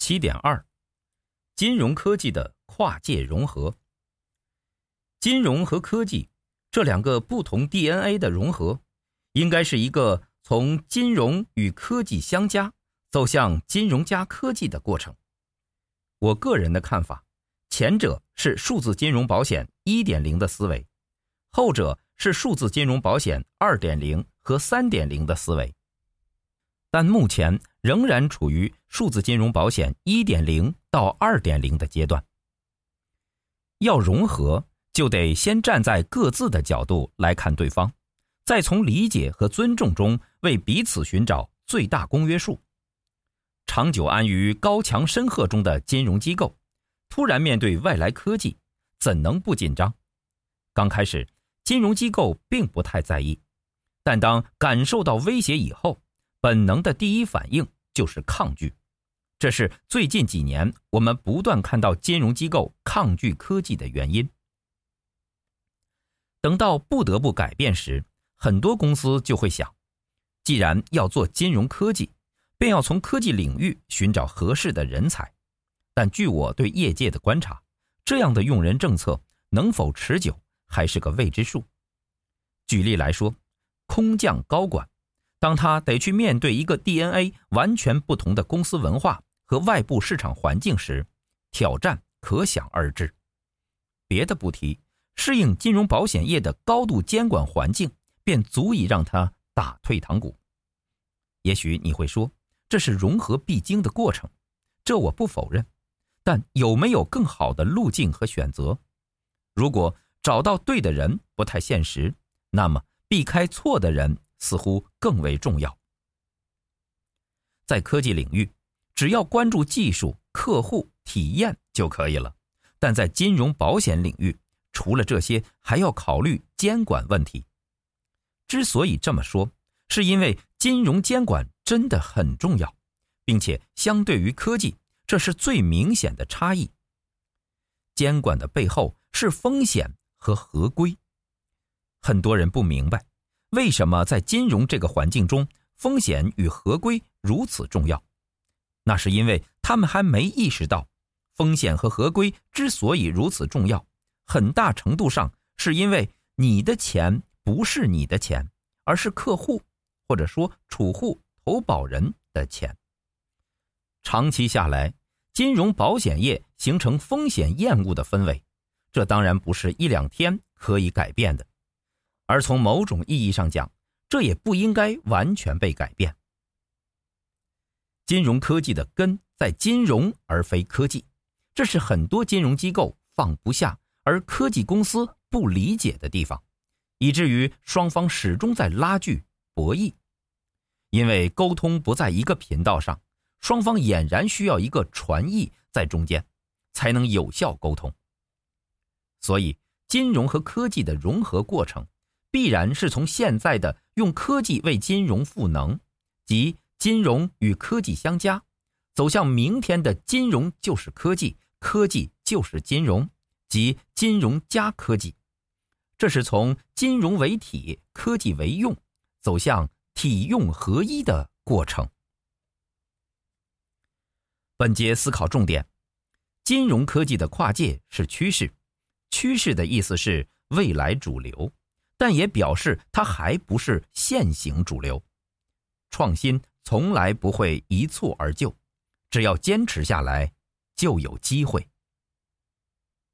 七点二，金融科技的跨界融合。金融和科技这两个不同 DNA 的融合，应该是一个从金融与科技相加走向金融加科技的过程。我个人的看法，前者是数字金融保险一点零的思维，后者是数字金融保险二点零和三点零的思维。但目前仍然处于数字金融保险一点零到二点零的阶段。要融合，就得先站在各自的角度来看对方，再从理解和尊重中为彼此寻找最大公约数。长久安于高墙深壑中的金融机构，突然面对外来科技，怎能不紧张？刚开始，金融机构并不太在意，但当感受到威胁以后，本能的第一反应就是抗拒，这是最近几年我们不断看到金融机构抗拒科技的原因。等到不得不改变时，很多公司就会想，既然要做金融科技，便要从科技领域寻找合适的人才。但据我对业界的观察，这样的用人政策能否持久，还是个未知数。举例来说，空降高管。当他得去面对一个 DNA 完全不同的公司文化和外部市场环境时，挑战可想而知。别的不提，适应金融保险业的高度监管环境，便足以让他打退堂鼓。也许你会说，这是融合必经的过程，这我不否认。但有没有更好的路径和选择？如果找到对的人不太现实，那么避开错的人。似乎更为重要。在科技领域，只要关注技术、客户体验就可以了；但在金融保险领域，除了这些，还要考虑监管问题。之所以这么说，是因为金融监管真的很重要，并且相对于科技，这是最明显的差异。监管的背后是风险和合规，很多人不明白。为什么在金融这个环境中，风险与合规如此重要？那是因为他们还没意识到，风险和合规之所以如此重要，很大程度上是因为你的钱不是你的钱，而是客户或者说储户投保人的钱。长期下来，金融保险业形成风险厌恶的氛围，这当然不是一两天可以改变的。而从某种意义上讲，这也不应该完全被改变。金融科技的根在金融而非科技，这是很多金融机构放不下，而科技公司不理解的地方，以至于双方始终在拉锯博弈。因为沟通不在一个频道上，双方俨然需要一个传译在中间，才能有效沟通。所以，金融和科技的融合过程。必然是从现在的用科技为金融赋能，即金融与科技相加，走向明天的金融就是科技，科技就是金融，即金融加科技。这是从金融为体，科技为用，走向体用合一的过程。本节思考重点：金融科技的跨界是趋势，趋势的意思是未来主流。但也表示它还不是现行主流，创新从来不会一蹴而就，只要坚持下来，就有机会。